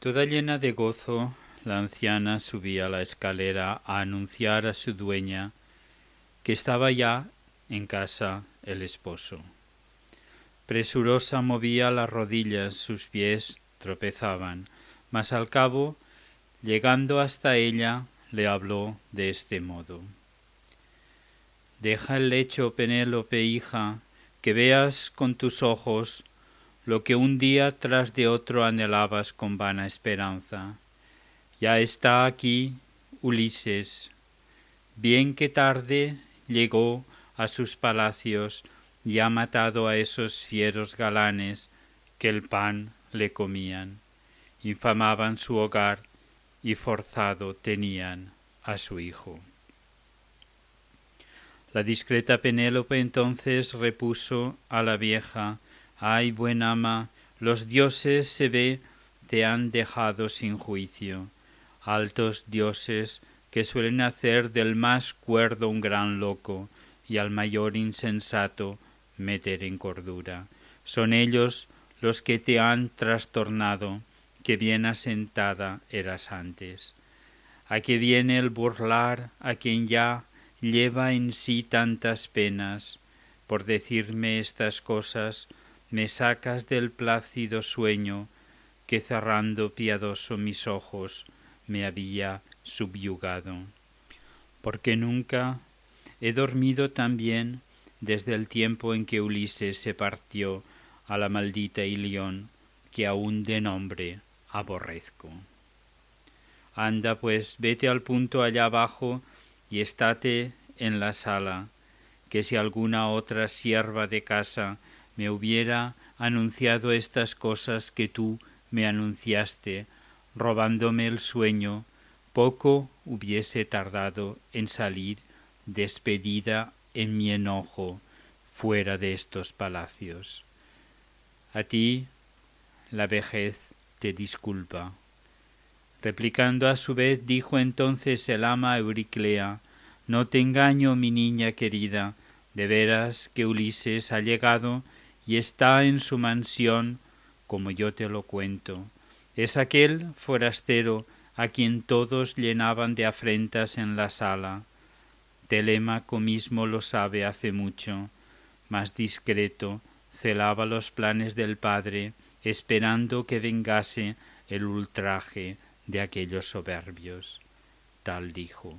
Toda llena de gozo, la anciana subía la escalera a anunciar a su dueña que estaba ya en casa el esposo. Presurosa movía las rodillas, sus pies tropezaban, mas al cabo, llegando hasta ella, le habló de este modo. Deja el lecho, Penélope, hija, que veas con tus ojos lo que un día tras de otro anhelabas con vana esperanza. Ya está aquí Ulises. Bien que tarde llegó a sus palacios y ha matado a esos fieros galanes que el pan le comían, infamaban su hogar y forzado tenían a su hijo. La discreta Penélope entonces repuso a la vieja Ay, buen ama, los dioses se ve te han dejado sin juicio, altos dioses que suelen hacer del más cuerdo un gran loco y al mayor insensato meter en cordura. Son ellos los que te han trastornado, que bien asentada eras antes. A que viene el burlar a quien ya lleva en sí tantas penas, por decirme estas cosas, me sacas del plácido sueño que cerrando piadoso mis ojos me había subyugado. Porque nunca he dormido tan bien desde el tiempo en que Ulises se partió a la maldita Ilión, que aún de nombre aborrezco. Anda pues, vete al punto allá abajo y estate en la sala, que si alguna otra sierva de casa me hubiera anunciado estas cosas que tú me anunciaste, robándome el sueño, poco hubiese tardado en salir despedida en mi enojo fuera de estos palacios. A ti la vejez te disculpa. Replicando a su vez, dijo entonces el ama Euriclea, No te engaño, mi niña querida, de veras que Ulises ha llegado y está en su mansión, como yo te lo cuento. Es aquel forastero a quien todos llenaban de afrentas en la sala. Telémaco mismo lo sabe hace mucho, más discreto, celaba los planes del padre, esperando que vengase el ultraje de aquellos soberbios. Tal dijo.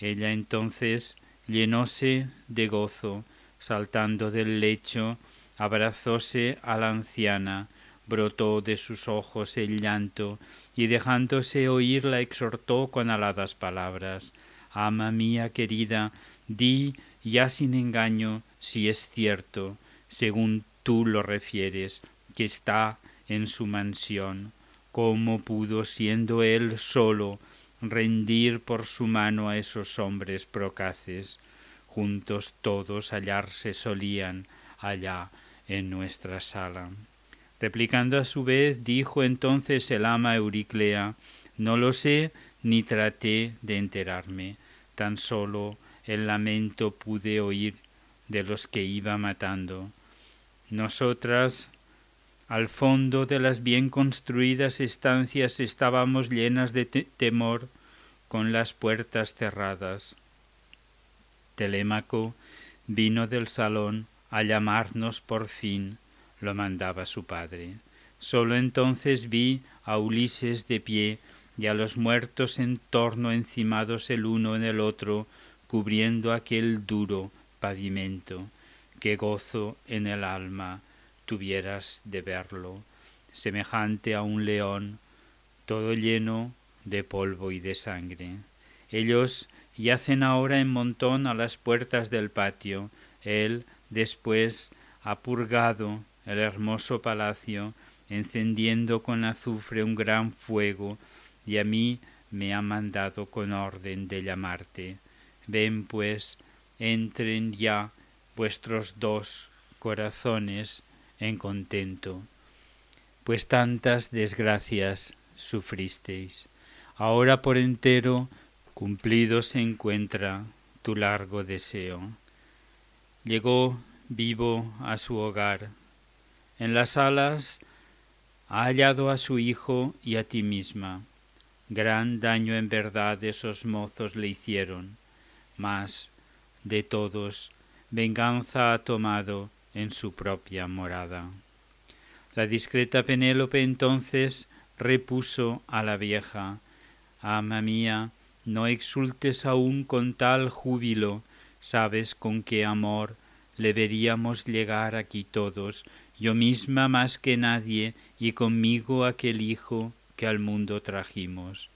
Ella entonces llenóse de gozo, saltando del lecho abrazóse a la anciana, brotó de sus ojos el llanto, y dejándose oír la exhortó con aladas palabras. Ama mía querida, di ya sin engaño si es cierto, según tú lo refieres, que está en su mansión. ¿Cómo pudo, siendo él solo, rendir por su mano a esos hombres procaces? Juntos todos hallarse solían allá en nuestra sala. Replicando a su vez, dijo entonces el ama Euriclea, no lo sé ni traté de enterarme, tan solo el lamento pude oír de los que iba matando. Nosotras, al fondo de las bien construidas estancias, estábamos llenas de temor, con las puertas cerradas. Telémaco vino del salón a llamarnos por fin, lo mandaba su padre. Sólo entonces vi a Ulises de pie y a los muertos en torno encimados el uno en el otro, cubriendo aquel duro pavimento. Qué gozo en el alma tuvieras de verlo, semejante a un león, todo lleno de polvo y de sangre. Ellos yacen ahora en montón a las puertas del patio, él Después ha purgado el hermoso palacio, encendiendo con azufre un gran fuego, y a mí me ha mandado con orden de llamarte. Ven pues, entren ya vuestros dos corazones en contento, pues tantas desgracias sufristeis. Ahora por entero cumplido se encuentra tu largo deseo llegó vivo a su hogar. En las salas ha hallado a su hijo y a ti misma. Gran daño en verdad esos mozos le hicieron, mas de todos venganza ha tomado en su propia morada. La discreta Penélope entonces repuso a la vieja, Ama mía, no exultes aún con tal júbilo, sabes con qué amor le veríamos llegar aquí todos, yo misma más que nadie, y conmigo aquel hijo que al mundo trajimos.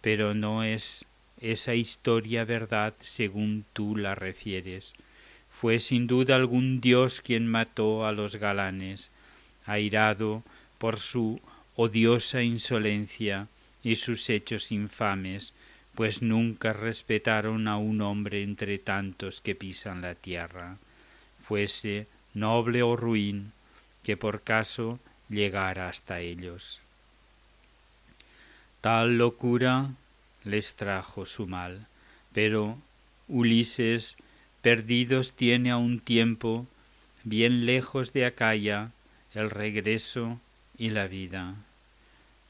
Pero no es esa historia verdad según tú la refieres. Fue sin duda algún dios quien mató a los galanes, airado por su odiosa insolencia y sus hechos infames, pues nunca respetaron a un hombre entre tantos que pisan la tierra, fuese noble o ruin, que por caso llegara hasta ellos. Tal locura les trajo su mal, pero Ulises, perdidos tiene a un tiempo, bien lejos de Acaya, el regreso y la vida.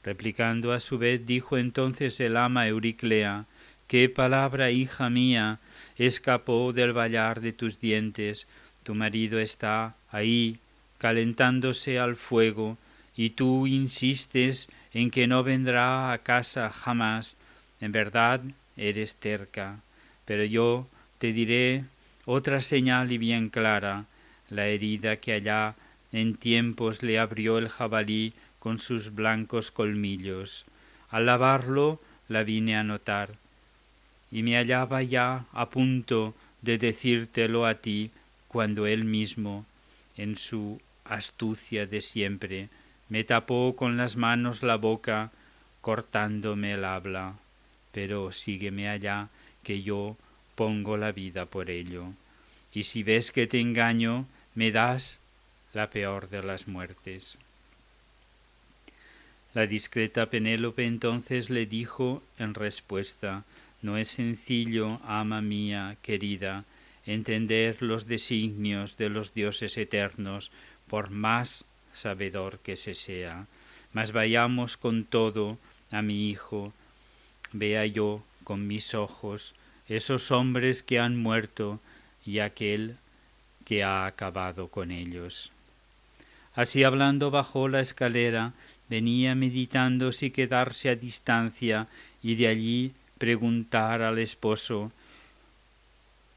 Replicando a su vez, dijo entonces el ama Euriclea, ¿Qué palabra, hija mía, escapó del vallar de tus dientes? Tu marido está ahí, calentándose al fuego, y tú insistes en que no vendrá a casa jamás. En verdad eres terca, pero yo te diré otra señal y bien clara, la herida que allá en tiempos le abrió el jabalí con sus blancos colmillos. Al lavarlo la vine a notar, y me hallaba ya a punto de decírtelo a ti cuando él mismo, en su astucia de siempre, me tapó con las manos la boca, cortándome el habla. Pero sígueme allá, que yo pongo la vida por ello. Y si ves que te engaño, me das la peor de las muertes. La discreta Penélope entonces le dijo en respuesta No es sencillo, ama mía querida, entender los designios de los dioses eternos, por más sabedor que se sea. Mas vayamos con todo a mi hijo, vea yo con mis ojos esos hombres que han muerto y aquel que ha acabado con ellos. Así hablando bajó la escalera, venía meditando si quedarse a distancia y de allí preguntar al esposo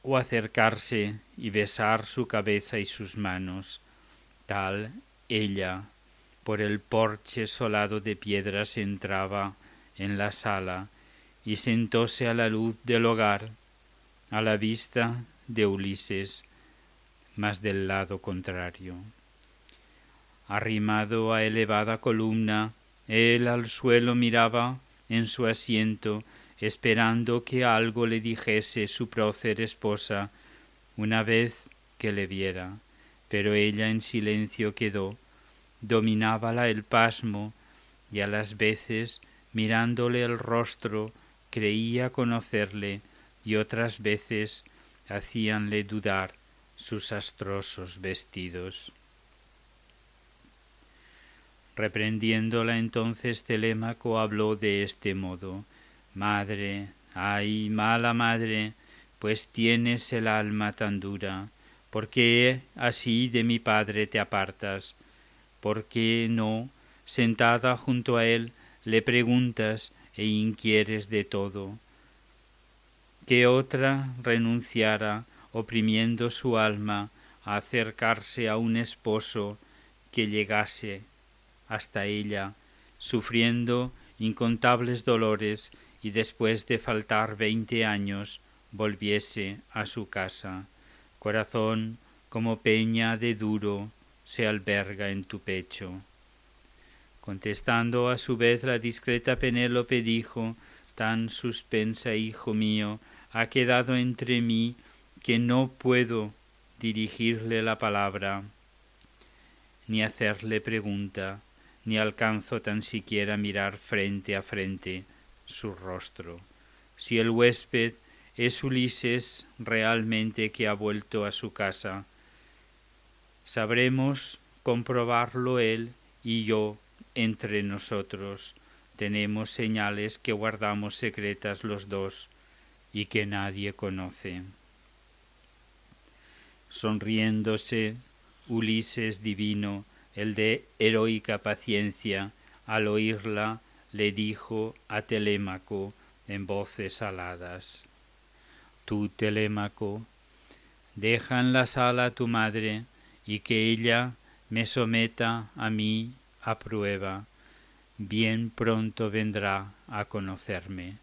o acercarse y besar su cabeza y sus manos. Tal ella, por el porche solado de piedras, entraba en la sala y sentóse a la luz del hogar, a la vista de Ulises, mas del lado contrario. Arrimado a elevada columna, él al suelo miraba en su asiento, esperando que algo le dijese su prócer esposa una vez que le viera, pero ella en silencio quedó, dominábala el pasmo, y a las veces, mirándole el rostro, creía conocerle, y otras veces hacíanle dudar sus astrosos vestidos. Reprendiéndola entonces Telémaco habló de este modo Madre, ay, mala madre, pues tienes el alma tan dura, ¿por qué así de mi padre te apartas? ¿Por qué no, sentada junto a él, le preguntas e inquieres de todo? ¿Qué otra renunciara, oprimiendo su alma, a acercarse a un esposo que llegase hasta ella, sufriendo incontables dolores y después de faltar veinte años volviese a su casa. Corazón como peña de duro se alberga en tu pecho. Contestando a su vez la discreta Penélope dijo Tan suspensa, hijo mío, ha quedado entre mí que no puedo dirigirle la palabra, ni hacerle pregunta, ni alcanzo tan siquiera mirar frente a frente su rostro. Si el huésped es Ulises realmente que ha vuelto a su casa, sabremos comprobarlo él y yo entre nosotros. Tenemos señales que guardamos secretas los dos y que nadie conoce. Sonriéndose, Ulises divino, el de heroica paciencia, al oírla, le dijo a Telémaco en voces aladas, Tú, Telémaco, deja en la sala a tu madre y que ella me someta a mí a prueba, bien pronto vendrá a conocerme.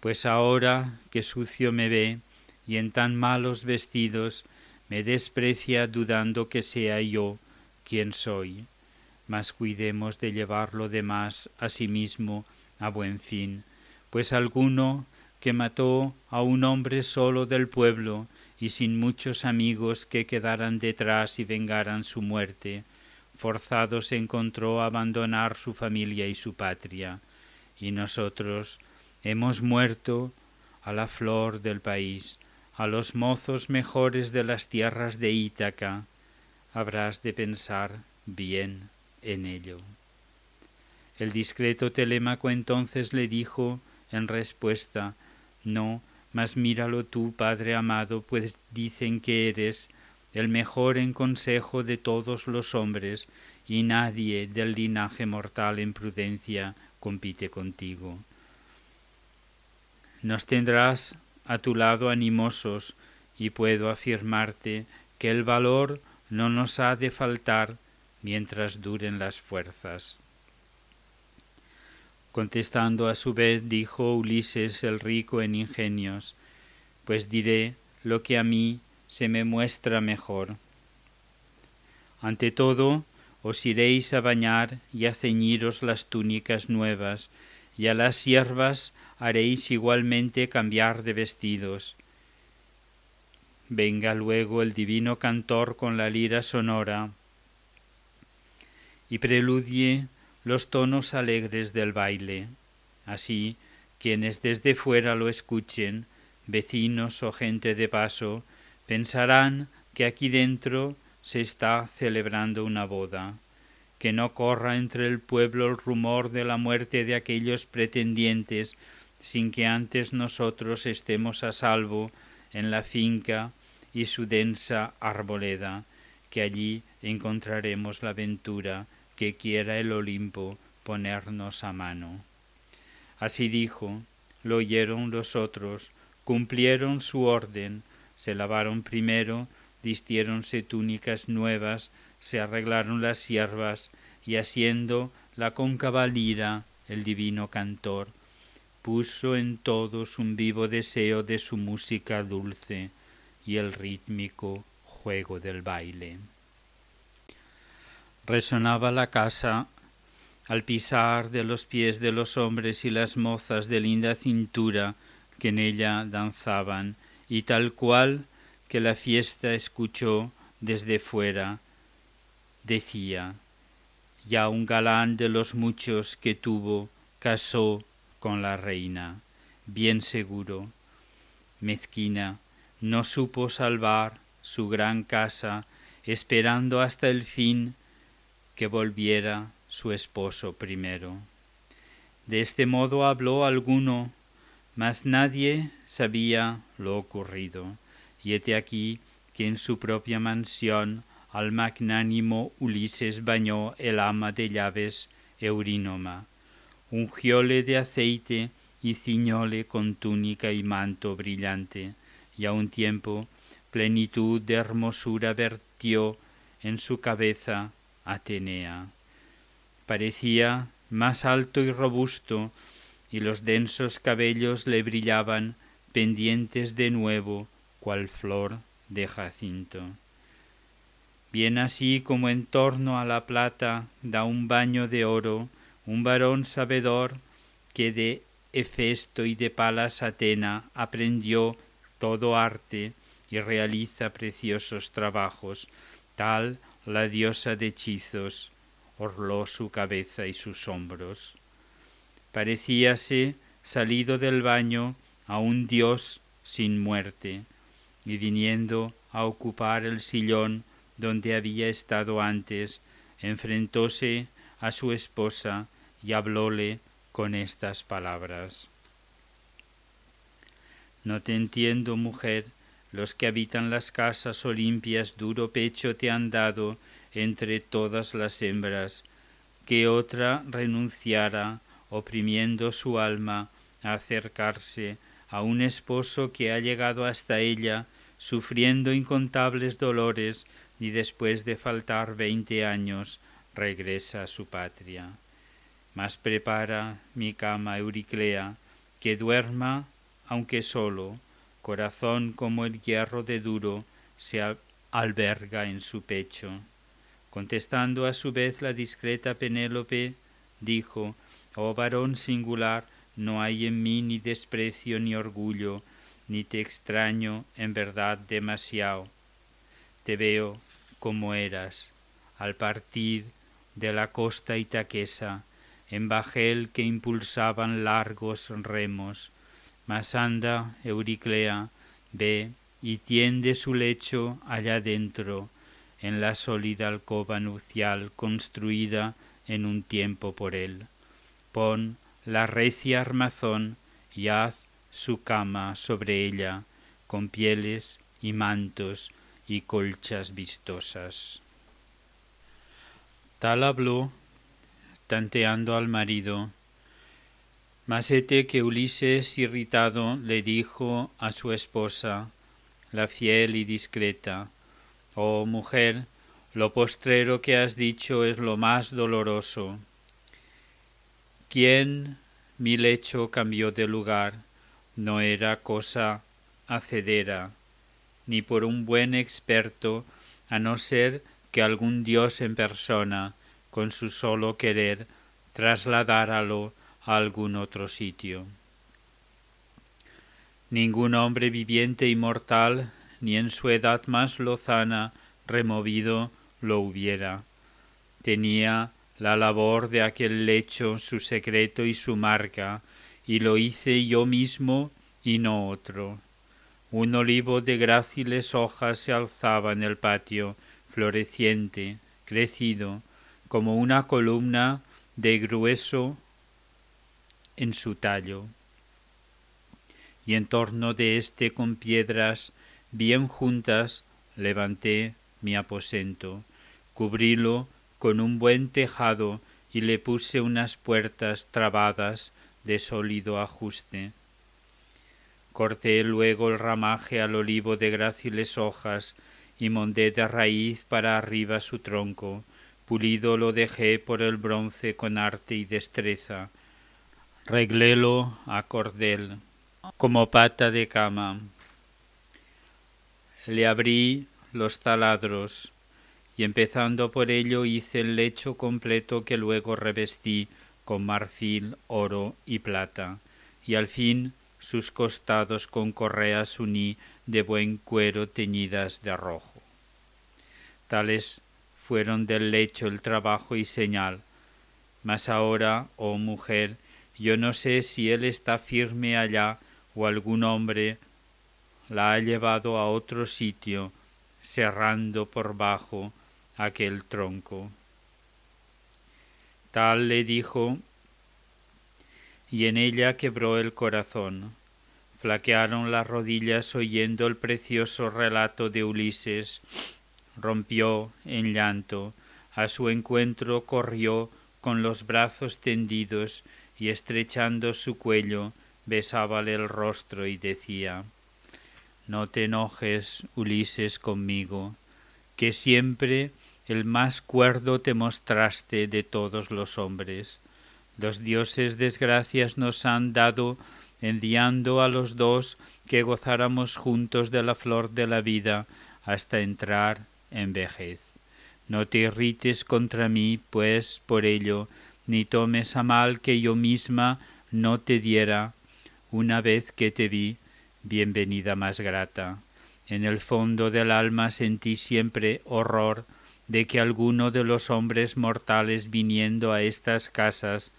Pues ahora que sucio me ve y en tan malos vestidos, me desprecia dudando que sea yo quien soy, mas cuidemos de llevar lo demás a sí mismo a buen fin, pues alguno que mató a un hombre solo del pueblo y sin muchos amigos que quedaran detrás y vengaran su muerte, forzado se encontró a abandonar su familia y su patria, y nosotros hemos muerto a la flor del país, a los mozos mejores de las tierras de Ítaca, habrás de pensar bien en ello. El discreto Telémaco entonces le dijo en respuesta No, mas míralo tú, Padre amado, pues dicen que eres el mejor en consejo de todos los hombres, y nadie del linaje mortal en prudencia compite contigo. Nos tendrás a tu lado animosos, y puedo afirmarte que el valor no nos ha de faltar mientras duren las fuerzas. Contestando a su vez dijo Ulises el rico en ingenios, pues diré lo que a mí se me muestra mejor. Ante todo, os iréis a bañar y a ceñiros las túnicas nuevas, y a las siervas haréis igualmente cambiar de vestidos. Venga luego el divino cantor con la lira sonora y preludie los tonos alegres del baile. Así, quienes desde fuera lo escuchen, vecinos o gente de paso, pensarán que aquí dentro se está celebrando una boda que no corra entre el pueblo el rumor de la muerte de aquellos pretendientes sin que antes nosotros estemos a salvo en la finca y su densa arboleda, que allí encontraremos la ventura que quiera el Olimpo ponernos a mano. Así dijo, lo oyeron los otros, cumplieron su orden, se lavaron primero, vistiéronse túnicas nuevas, se arreglaron las siervas, y haciendo la cóncava lira, el divino cantor, puso en todos un vivo deseo de su música dulce y el rítmico juego del baile. Resonaba la casa al pisar de los pies de los hombres y las mozas de linda cintura que en ella danzaban, y tal cual que la fiesta escuchó desde fuera, decía, ya un galán de los muchos que tuvo casó con la reina, bien seguro. Mezquina no supo salvar su gran casa, esperando hasta el fin que volviera su esposo primero. De este modo habló alguno, mas nadie sabía lo ocurrido, y hete aquí que en su propia mansión al magnánimo Ulises bañó el ama de llaves Eurínoma, ungióle de aceite y ciñóle con túnica y manto brillante, y a un tiempo plenitud de hermosura vertió en su cabeza Atenea. Parecía más alto y robusto, y los densos cabellos le brillaban pendientes de nuevo, cual flor de jacinto bien así como en torno a la plata da un baño de oro un varón sabedor que de Hefesto y de Palas Atena aprendió todo arte y realiza preciosos trabajos, tal la diosa de hechizos orló su cabeza y sus hombros. Parecíase salido del baño a un dios sin muerte, y viniendo a ocupar el sillón donde había estado antes, enfrentóse a su esposa y hablóle con estas palabras. No te entiendo, mujer, los que habitan las casas olimpias duro pecho te han dado entre todas las hembras, que otra renunciara, oprimiendo su alma, a acercarse a un esposo que ha llegado hasta ella, sufriendo incontables dolores, y después de faltar veinte años regresa a su patria. Mas prepara mi cama, Euriclea, que duerma aunque solo, corazón como el hierro de duro se alberga en su pecho. Contestando a su vez la discreta Penélope, dijo, Oh varón singular, no hay en mí ni desprecio ni orgullo, ni te extraño en verdad demasiado. Te veo como eras, al partir de la costa itaquesa, en bajel que impulsaban largos remos, mas anda, Euriclea, ve y tiende su lecho allá dentro, en la sólida alcoba nupcial construida en un tiempo por él. Pon la recia armazón y haz su cama sobre ella, con pieles y mantos y colchas vistosas. Tal habló, tanteando al marido, Masete que Ulises irritado le dijo a su esposa, la fiel y discreta, Oh mujer, lo postrero que has dicho es lo más doloroso. ¿Quién mi lecho cambió de lugar? No era cosa acedera, ni por un buen experto, a no ser que algún dios en persona, con su solo querer, trasladáralo algún otro sitio. Ningún hombre viviente y mortal, ni en su edad más lozana, removido, lo hubiera. Tenía la labor de aquel lecho su secreto y su marca, y lo hice yo mismo y no otro. Un olivo de gráciles hojas se alzaba en el patio, floreciente, crecido, como una columna de grueso en su tallo, y en torno de éste con piedras bien juntas levanté mi aposento, cubrílo con un buen tejado y le puse unas puertas trabadas de sólido ajuste. Corté luego el ramaje al olivo de gráciles hojas y mondé de raíz para arriba su tronco, pulido lo dejé por el bronce con arte y destreza, reglélo a cordel, como pata de cama. Le abrí los taladros, y empezando por ello hice el lecho completo que luego revestí con marfil, oro y plata, y al fin sus costados con correas uní de buen cuero teñidas de rojo. Tales fueron del lecho el trabajo y señal. Mas ahora, oh mujer, yo no sé si él está firme allá o algún hombre la ha llevado a otro sitio, cerrando por bajo aquel tronco. Tal le dijo, y en ella quebró el corazón. Flaquearon las rodillas oyendo el precioso relato de Ulises. Rompió en llanto. A su encuentro corrió con los brazos tendidos y estrechando su cuello besábale el rostro y decía No te enojes, Ulises, conmigo, que siempre el más cuerdo te mostraste de todos los hombres. Los dioses desgracias nos han dado enviando a los dos que gozáramos juntos de la flor de la vida hasta entrar en vejez. No te irrites contra mí, pues por ello ni tomes a mal que yo misma no te diera, una vez que te vi, bienvenida más grata. En el fondo del alma sentí siempre horror de que alguno de los hombres mortales viniendo a estas casas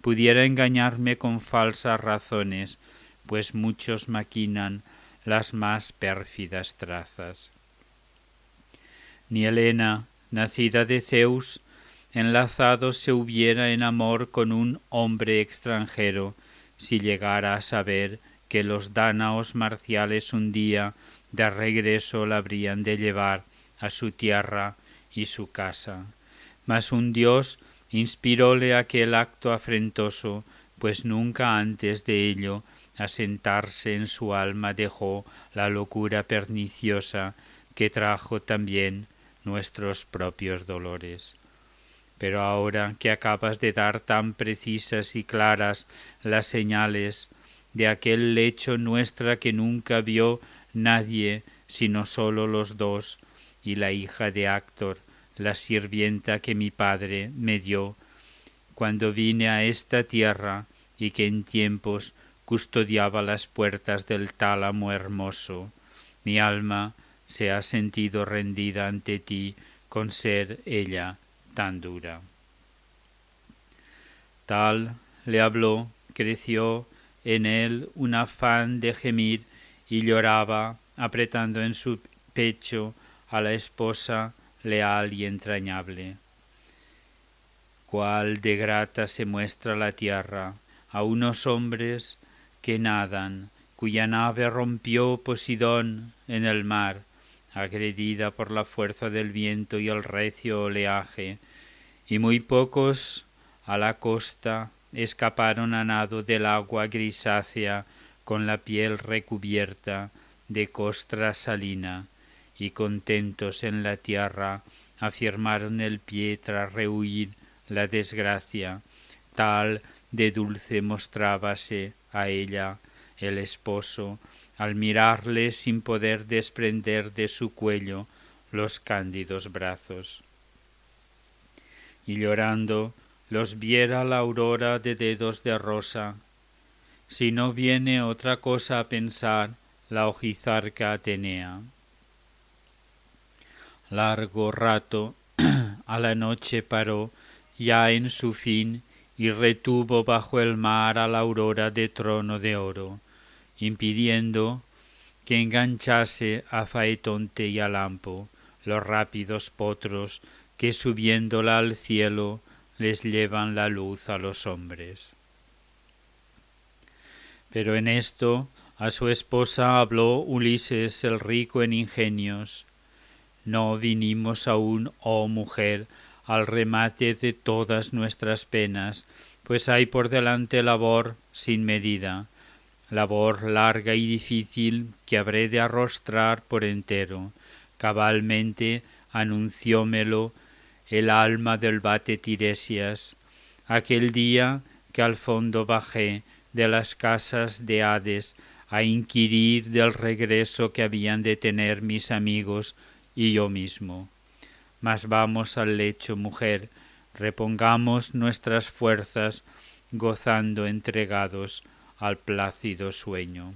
pudiera engañarme con falsas razones, pues muchos maquinan las más pérfidas trazas. Ni Helena, nacida de Zeus, enlazado se hubiera en amor con un hombre extranjero, si llegara a saber que los dánaos marciales un día de regreso la habrían de llevar a su tierra y su casa. Mas un dios inspiróle aquel acto afrentoso, pues nunca antes de ello asentarse en su alma dejó la locura perniciosa que trajo también nuestros propios dolores. Pero ahora que acabas de dar tan precisas y claras las señales de aquel lecho nuestra que nunca vio nadie sino sólo los dos y la hija de Actor, la sirvienta que mi padre me dio cuando vine a esta tierra y que en tiempos custodiaba las puertas del tálamo hermoso. Mi alma se ha sentido rendida ante ti con ser ella tan dura. Tal le habló, creció en él un afán de gemir y lloraba, apretando en su pecho a la esposa leal y entrañable. Cuál de grata se muestra la tierra a unos hombres que nadan, cuya nave rompió Posidón en el mar, agredida por la fuerza del viento y el recio oleaje, y muy pocos a la costa escaparon a nado del agua grisácea con la piel recubierta de costra salina, y contentos en la tierra afirmaron el pie tras rehuir la desgracia, tal de dulce mostrábase a ella el esposo al mirarle sin poder desprender de su cuello los cándidos brazos. Y llorando los viera la aurora de dedos de rosa. Si no viene otra cosa a pensar la ojizarca Atenea. Largo rato a la noche paró ya en su fin y retuvo bajo el mar a la aurora de trono de oro, impidiendo que enganchase a Faetonte y a Lampo, los rápidos potros que subiéndola al cielo les llevan la luz a los hombres. Pero en esto a su esposa habló Ulises el rico en ingenios. No vinimos aún, oh mujer, al remate de todas nuestras penas, pues hay por delante labor sin medida, labor larga y difícil que habré de arrostrar por entero. Cabalmente anunciómelo el alma del bate Tiresias, aquel día que al fondo bajé de las casas de Hades a inquirir del regreso que habían de tener mis amigos y yo mismo. Mas vamos al lecho, mujer, repongamos nuestras fuerzas, gozando entregados al plácido sueño.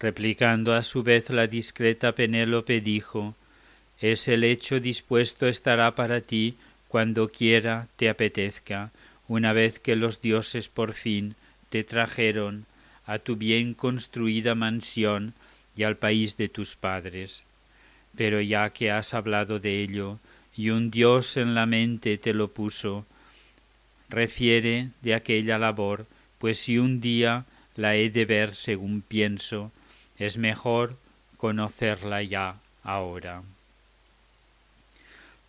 Replicando a su vez la discreta Penélope dijo Ese lecho dispuesto estará para ti cuando quiera te apetezca, una vez que los dioses por fin te trajeron a tu bien construida mansión y al país de tus padres pero ya que has hablado de ello y un Dios en la mente te lo puso, refiere de aquella labor, pues si un día la he de ver según pienso, es mejor conocerla ya ahora.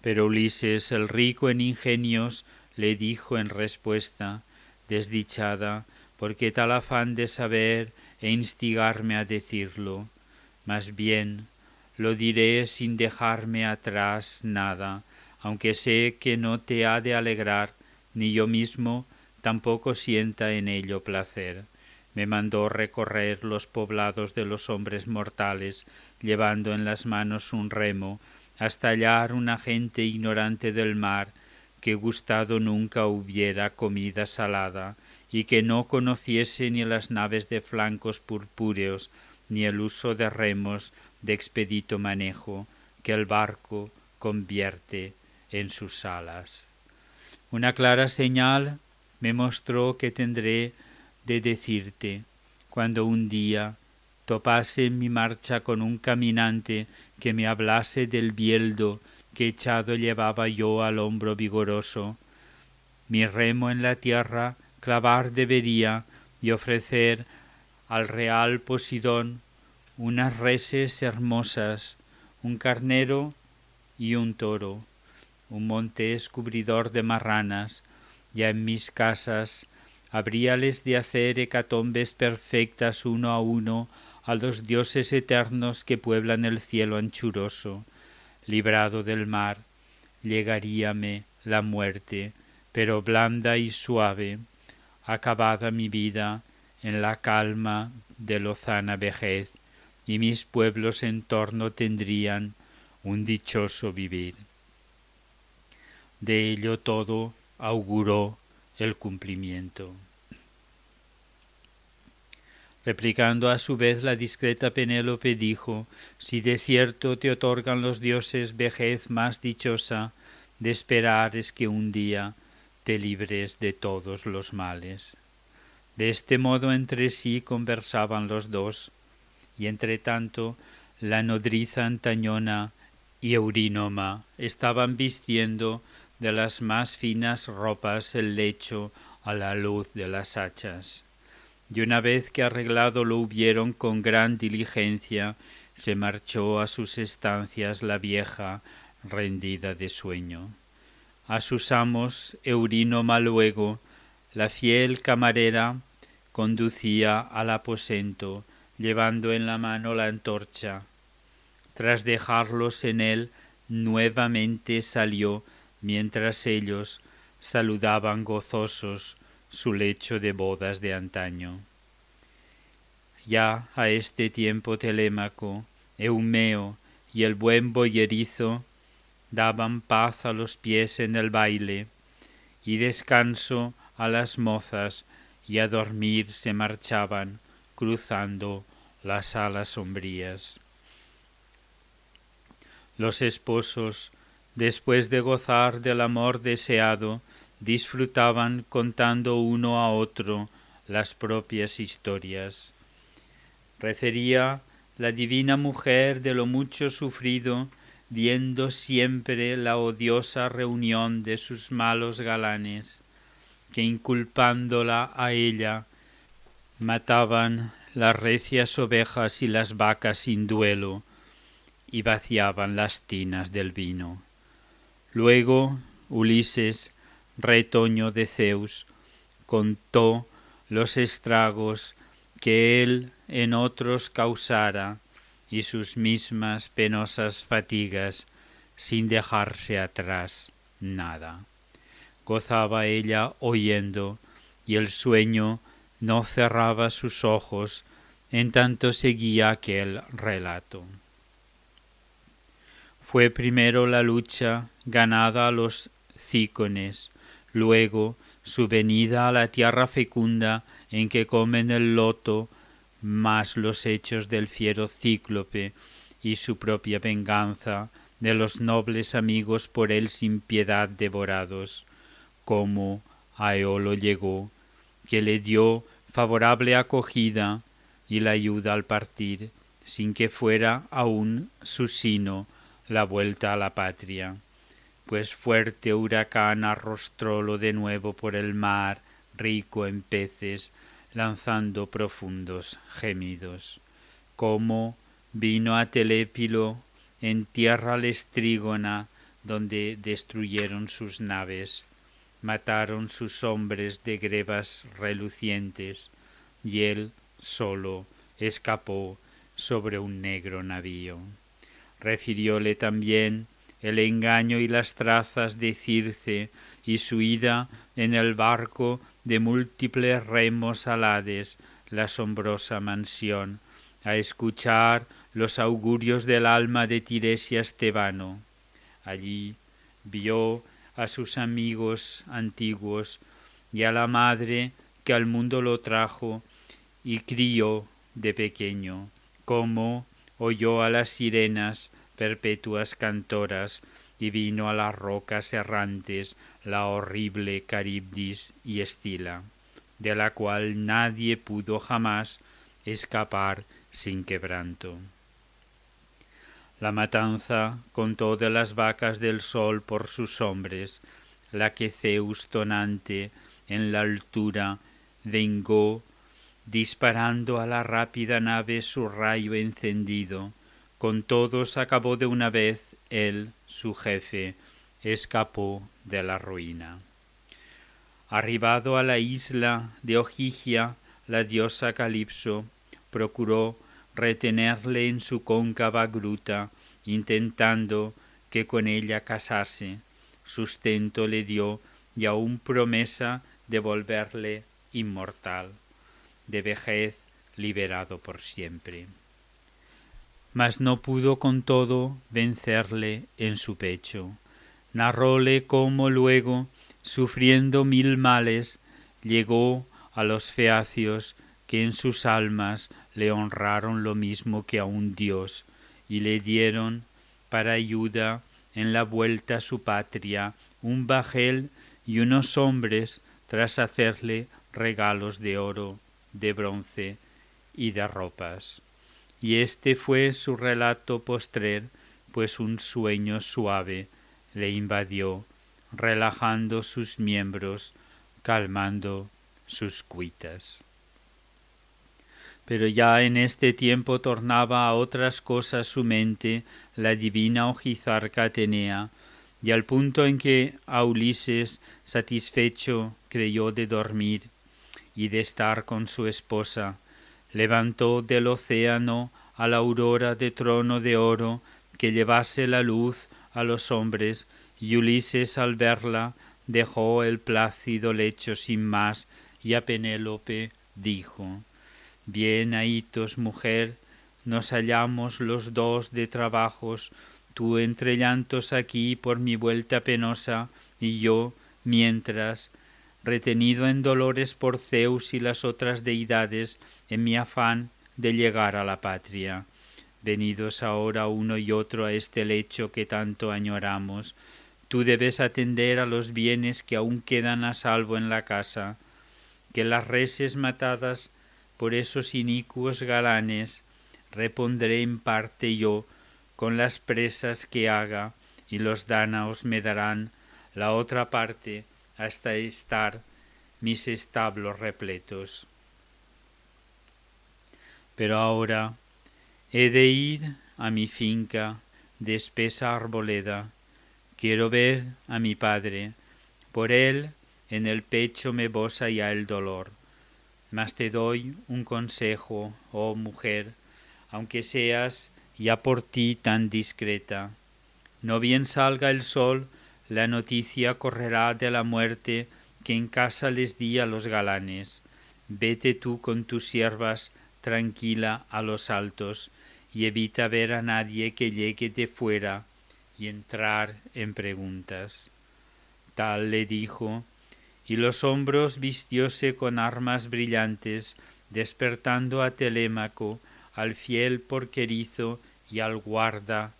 Pero Ulises, el rico en ingenios, le dijo en respuesta, desdichada, porque tal afán de saber e instigarme a decirlo, más bien lo diré sin dejarme atrás nada, aunque sé que no te ha de alegrar, ni yo mismo tampoco sienta en ello placer. Me mandó recorrer los poblados de los hombres mortales, llevando en las manos un remo, hasta hallar una gente ignorante del mar, que gustado nunca hubiera comida salada, y que no conociese ni las naves de flancos purpúreos, ni el uso de remos, de expedito manejo que el barco convierte en sus alas. Una clara señal me mostró que tendré de decirte cuando un día topase en mi marcha con un caminante que me hablase del bieldo que echado llevaba yo al hombro vigoroso. Mi remo en la tierra clavar debería y ofrecer al real Posidón unas reses hermosas, un carnero y un toro, un montés cubridor de marranas, ya en mis casas habríales de hacer hecatombes perfectas uno a uno a los dioses eternos que pueblan el cielo anchuroso. Librado del mar, llegaríame la muerte, pero blanda y suave, acabada mi vida en la calma de lozana vejez, y mis pueblos en torno tendrían un dichoso vivir. De ello todo auguró el cumplimiento. Replicando a su vez la discreta Penélope dijo, Si de cierto te otorgan los dioses vejez más dichosa, de esperar es que un día te libres de todos los males. De este modo entre sí conversaban los dos, y entre tanto la nodriza antañona y Eurínoma estaban vistiendo de las más finas ropas el lecho a la luz de las hachas y una vez que arreglado lo hubieron con gran diligencia, se marchó a sus estancias la vieja, rendida de sueño. A sus amos, Eurínoma luego, la fiel camarera, conducía al aposento, llevando en la mano la antorcha. Tras dejarlos en él, nuevamente salió, mientras ellos saludaban gozosos su lecho de bodas de antaño. Ya a este tiempo Telémaco, Eumeo y el buen boyerizo daban paz a los pies en el baile y descanso a las mozas y a dormir se marchaban cruzando las alas sombrías. Los esposos, después de gozar del amor deseado, disfrutaban contando uno a otro las propias historias. Refería la divina mujer de lo mucho sufrido, viendo siempre la odiosa reunión de sus malos galanes, que inculpándola a ella, mataban las recias ovejas y las vacas sin duelo, y vaciaban las tinas del vino. Luego Ulises retoño de Zeus, contó los estragos que él en otros causara y sus mismas penosas fatigas sin dejarse atrás nada. Gozaba ella oyendo y el sueño no cerraba sus ojos en tanto seguía aquel relato. Fue primero la lucha ganada a los cícones, luego su venida a la tierra fecunda en que comen el loto, más los hechos del fiero cíclope y su propia venganza de los nobles amigos por él sin piedad devorados, como a Eolo llegó, que le dio favorable acogida y la ayuda al partir, sin que fuera aún su sino la vuelta a la patria pues fuerte huracán arrostrólo de nuevo por el mar rico en peces, lanzando profundos gemidos. Como vino a Telépilo en tierra lestrígona, donde destruyeron sus naves, mataron sus hombres de grebas relucientes, y él solo escapó sobre un negro navío. Refirióle también el engaño y las trazas de Circe y su ida en el barco de múltiples remos alades, la asombrosa mansión, a escuchar los augurios del alma de Tiresia Estebano. Allí vio a sus amigos antiguos y a la madre que al mundo lo trajo y crió de pequeño, como oyó a las sirenas perpetuas cantoras, y vino a las rocas errantes la horrible Caribdis y Estila, de la cual nadie pudo jamás escapar sin quebranto. la matanza con todas las vacas del sol por sus hombres, la que Zeus tonante en la altura vengó, disparando a la rápida nave su rayo encendido. Con todos acabó de una vez él, su jefe, escapó de la ruina. Arribado a la isla de Ojigia, la diosa Calipso procuró retenerle en su cóncava gruta, intentando que con ella casase. Sustento le dio y aún promesa de volverle inmortal, de vejez liberado por siempre. Mas no pudo con todo vencerle en su pecho. Narróle cómo luego, sufriendo mil males, llegó a los feacios que en sus almas le honraron lo mismo que a un dios y le dieron para ayuda en la vuelta a su patria un bajel y unos hombres tras hacerle regalos de oro, de bronce y de ropas. Y este fue su relato postrer, pues un sueño suave le invadió, relajando sus miembros, calmando sus cuitas. Pero ya en este tiempo tornaba a otras cosas su mente la divina ojizarca Atenea, y al punto en que a Ulises, satisfecho, creyó de dormir y de estar con su esposa, levantó del océano a la aurora de trono de oro que llevase la luz a los hombres, y Ulises al verla dejó el plácido lecho sin más y a Penélope dijo Bien ahitos, mujer, nos hallamos los dos de trabajos, tú entre llantos aquí por mi vuelta penosa, y yo, mientras, retenido en dolores por Zeus y las otras deidades, en mi afán de llegar a la patria. Venidos ahora uno y otro a este lecho que tanto añoramos, tú debes atender a los bienes que aún quedan a salvo en la casa, que las reses matadas por esos inicuos galanes repondré en parte yo con las presas que haga, y los dánaos me darán la otra parte hasta estar mis establos repletos. Pero ahora he de ir a mi finca de espesa arboleda. Quiero ver a mi padre. Por él en el pecho me bosa ya el dolor. Mas te doy un consejo, oh mujer, aunque seas ya por ti tan discreta. No bien salga el sol, la noticia correrá de la muerte que en casa les di a los galanes. Vete tú con tus siervas tranquila a los altos, y evita ver a nadie que llegue de fuera y entrar en preguntas. Tal le dijo, y los hombros vistióse con armas brillantes, despertando a Telémaco, al fiel porquerizo y al guarda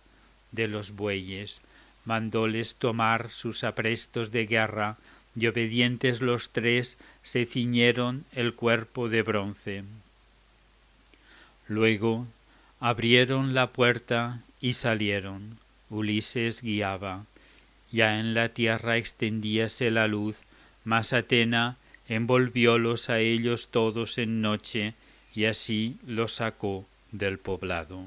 de los bueyes, mandóles tomar sus aprestos de guerra, y obedientes los tres se ciñeron el cuerpo de bronce. Luego abrieron la puerta y salieron. Ulises guiaba. Ya en la tierra extendíase la luz, mas Atena envolviólos a ellos todos en noche, y así los sacó del poblado.